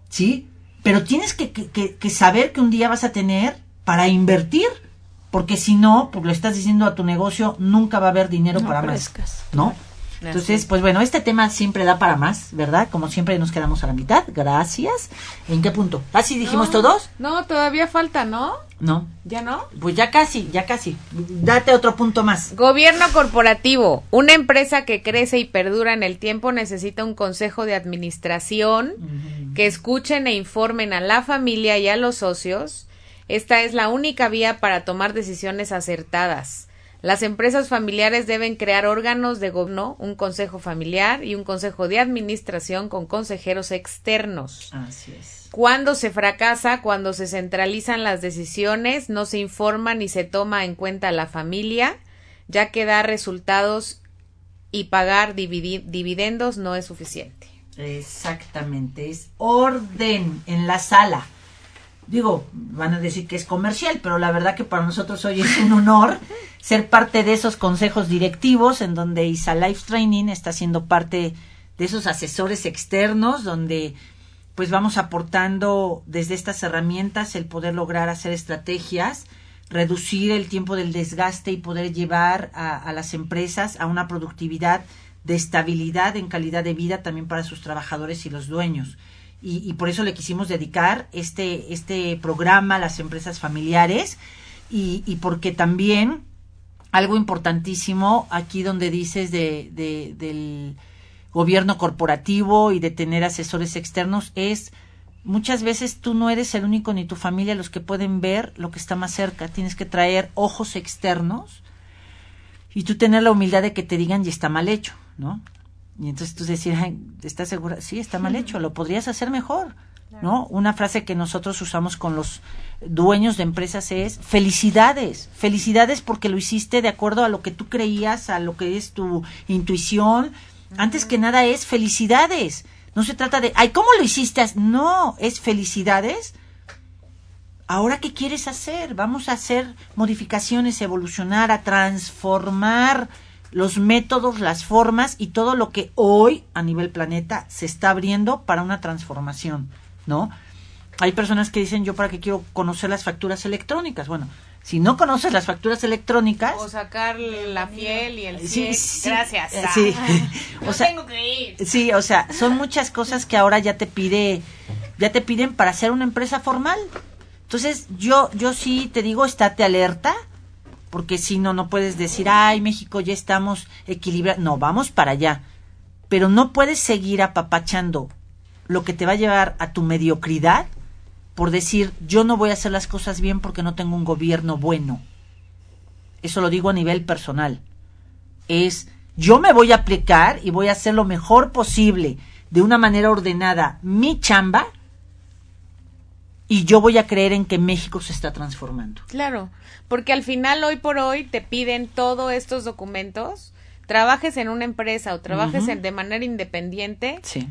¿Sí? Pero tienes que, que- que- saber que un día vas a tener para invertir, porque si no, pues lo estás diciendo a tu negocio, nunca va a haber dinero No para más. ¿No? Entonces, pues bueno, este tema siempre da para más, ¿verdad? Como siempre nos quedamos a la mitad. Gracias. ¿En qué punto? ¿Así dijimos No, todos? No, todavía falta, ¿no? No. ¿Ya no? Pues ya casi, ya casi. Date otro punto más. Gobierno corporativo. Una empresa que crece y perdura en el tiempo necesita un consejo de administración que escuchen e informen a la familia y a los socios. Esta es la única vía para tomar decisiones acertadas. Las empresas familiares deben crear órganos de gobierno, un consejo familiar y un consejo de administración con consejeros externos. Así es. Cuando se fracasa, cuando se centralizan las decisiones, no se informa ni se toma en cuenta la familia, ya que dar resultados y pagar dividendos no es suficiente. Exactamente, es orden en la sala. Digo, van a decir que es comercial, pero la verdad que para nosotros hoy es un honor ser parte de esos consejos directivos en donde ISA Life Training está siendo parte de esos asesores externos donde pues vamos aportando desde estas herramientas el poder lograr hacer estrategias, reducir el tiempo del desgaste y poder llevar a, las empresas a una productividad de estabilidad en calidad de vida también para sus trabajadores y los dueños. Y, y por eso le quisimos dedicar este, este programa a las empresas familiares y, y porque también algo importantísimo aquí donde dices de, de- del gobierno corporativo y de tener asesores externos es muchas veces tú no eres el único ni tu familia los que pueden ver lo que está más cerca. Tienes que traer ojos externos y tú tener la humildad de que te digan y está mal hecho, ¿no? Y entonces tú decir, "Ay, ¿estás segura? Sí, está mal hecho, lo podrías hacer mejor, ¿no? Una frase que nosotros usamos con los dueños de empresas es felicidades, felicidades porque lo hiciste de acuerdo a lo que tú creías, a lo que es tu intuición. Antes que nada es felicidades. No se trata de, ay, ¿cómo lo hiciste? No, es felicidades ¿ahora qué quieres hacer? Vamos a hacer modificaciones, evolucionar, a transformar los métodos, las formas y todo lo que hoy a nivel planeta se está abriendo para una transformación, ¿no? Hay personas que dicen, yo para qué quiero conocer las facturas electrónicas. Bueno, si no conoces las facturas electrónicas, O sacar la piel y el Sí, Gracias. eh, sí. No O sea, tengo que ir. Sí, o sea, son muchas cosas que ahora ya te pide, ya te piden para ser una empresa formal. Entonces, yo, yo sí te digo, estate alerta, porque si no, no puedes decir, ay, México, ya estamos equilibrados. No, vamos para allá. Pero no puedes seguir apapachando lo que te va a llevar a tu mediocridad por decir, yo no voy a hacer las cosas bien porque no tengo un gobierno bueno. Eso lo digo a nivel personal es yo me voy a aplicar y voy a hacer lo mejor posible de una manera ordenada mi chamba y yo voy a creer en que México se está transformando. Claro, porque al final hoy por hoy te piden todos estos documentos, trabajes en una empresa o trabajes en- de manera independiente, Sí.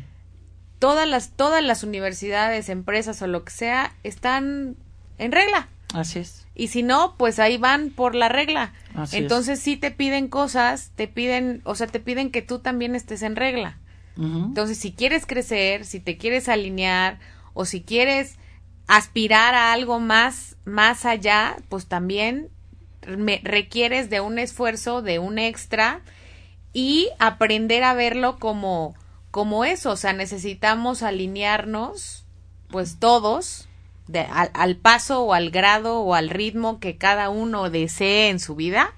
Todas las todas las universidades, empresas o lo que sea están en regla. Así es. Y si no, pues ahí van por la regla. Así es. Entonces sí te piden cosas, te piden, o sea, te piden que tú también estés en regla. Entonces, si quieres crecer, si te quieres alinear o si quieres aspirar a algo más más allá, pues también me- requieres de un esfuerzo, de un extra y aprender a verlo como como eso, o sea, necesitamos alinearnos pues todos de- al, al paso o al grado o al ritmo que cada uno desee en su vida,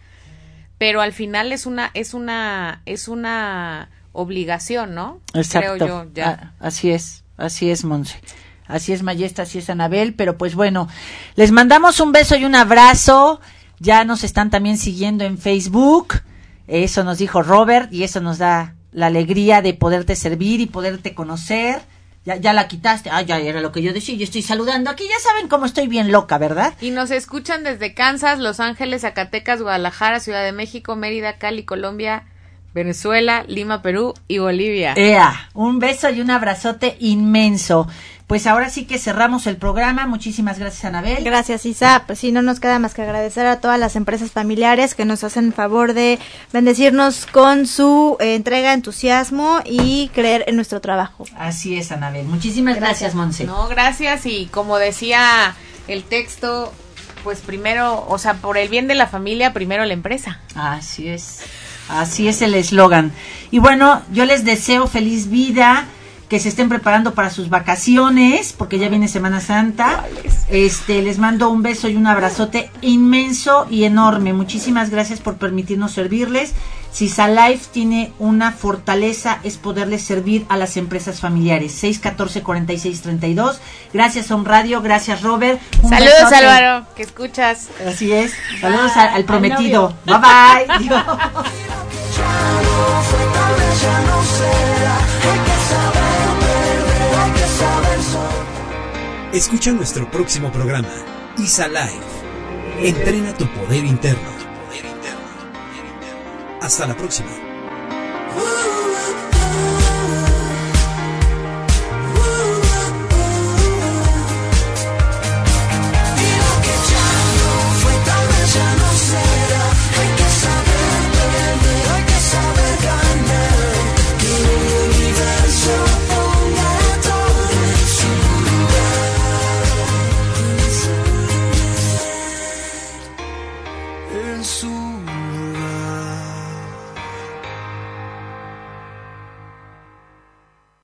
pero al final es una es una es una obligación, ¿no? Exacto. Creo yo ya. Ah, así es, así es, Monse. Así es, Mayesta, así es, Anabel. Pero pues bueno, les mandamos un beso y un abrazo. Ya nos están también siguiendo en Facebook. Eso nos dijo Robert y eso nos da la alegría de poderte servir y poderte conocer. Ya, ya la quitaste. Ah, ya era lo que yo decía. Yo estoy saludando aquí. Ya saben cómo estoy bien loca, ¿verdad? Y nos escuchan desde Kansas, Los Ángeles, Zacatecas, Guadalajara, Ciudad de México, Mérida, Cali, Colombia, Venezuela, Lima, Perú y Bolivia. Ea, un beso y un abrazote inmenso. Pues ahora sí que cerramos el programa. Muchísimas gracias, Anabel. Gracias, Isa. Pues sí, no nos queda más que agradecer a todas las empresas familiares que nos hacen favor de bendecirnos con su eh, entrega, entusiasmo y creer en nuestro trabajo. Así es, Anabel. Muchísimas gracias, Monse. No, gracias y como decía el texto, pues primero, o sea, por el bien de la familia, primero la empresa. Así es. Así es el eslogan. Y bueno, yo les deseo feliz vida, que se estén preparando para sus vacaciones, porque ya viene Semana Santa. Este, les mando un beso y un abrazote inmenso y enorme. Muchísimas gracias por permitirnos servirles. Si Life tiene una fortaleza es poderles servir a las empresas familiares. 614-4632. Gracias, Home Radio. Gracias, Robert. Un Saludos, besote. Álvaro, que escuchas. Así es. Saludos al, al prometido. Bye bye. Escucha nuestro próximo programa, ISA Live. Entrena tu poder interno. Hasta la próxima.